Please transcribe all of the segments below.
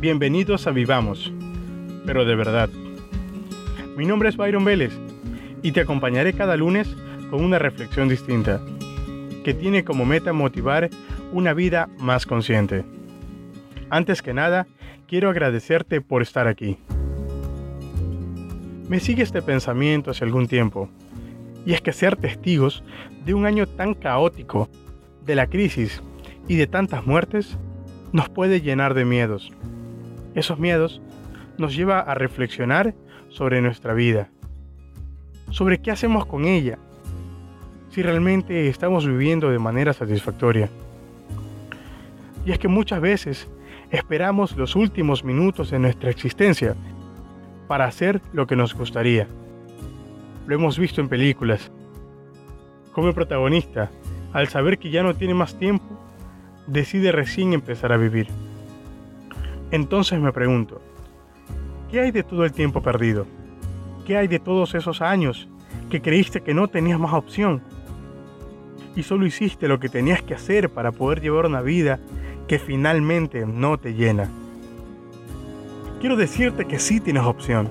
Bienvenidos a Vivamos, pero de verdad. Mi nombre es Byron Vélez y te acompañaré cada lunes con una reflexión distinta, que tiene como meta motivar una vida más consciente. Antes que nada, quiero agradecerte por estar aquí. Me sigue este pensamiento hace algún tiempo, y es que ser testigos de un año tan caótico, de la crisis y de tantas muertes, nos puede llenar de miedos esos miedos nos lleva a reflexionar sobre nuestra vida, sobre qué hacemos con ella, si realmente estamos viviendo de manera satisfactoria. Y es que muchas veces esperamos los últimos minutos de nuestra existencia para hacer lo que nos gustaría. Lo hemos visto en películas. Como el protagonista, al saber que ya no tiene más tiempo, decide recién empezar a vivir. Entonces me pregunto, ¿qué hay de todo el tiempo perdido? ¿Qué hay de todos esos años que creíste que no tenías más opción? Y solo hiciste lo que tenías que hacer para poder llevar una vida que finalmente no te llena. Quiero decirte que sí tienes opción.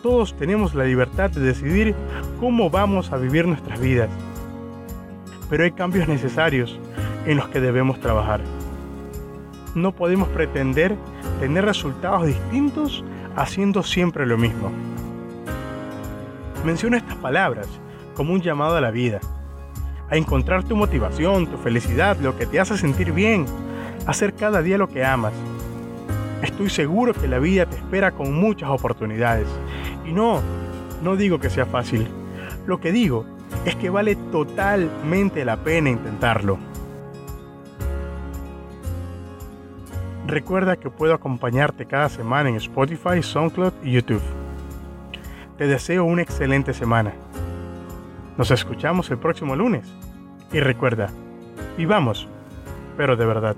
Todos tenemos la libertad de decidir cómo vamos a vivir nuestras vidas. Pero hay cambios necesarios en los que debemos trabajar no podemos pretender tener resultados distintos haciendo siempre lo mismo. Menciono estas palabras como un llamado a la vida, a encontrar tu motivación, tu felicidad, lo que te hace sentir bien, hacer cada día lo que amas. Estoy seguro que la vida te espera con muchas oportunidades. Y no, no digo que sea fácil. Lo que digo es que vale totalmente la pena intentarlo. Recuerda que puedo acompañarte cada semana en Spotify, SoundCloud y YouTube. Te deseo una excelente semana. Nos escuchamos el próximo lunes. Y recuerda, vivamos, pero de verdad.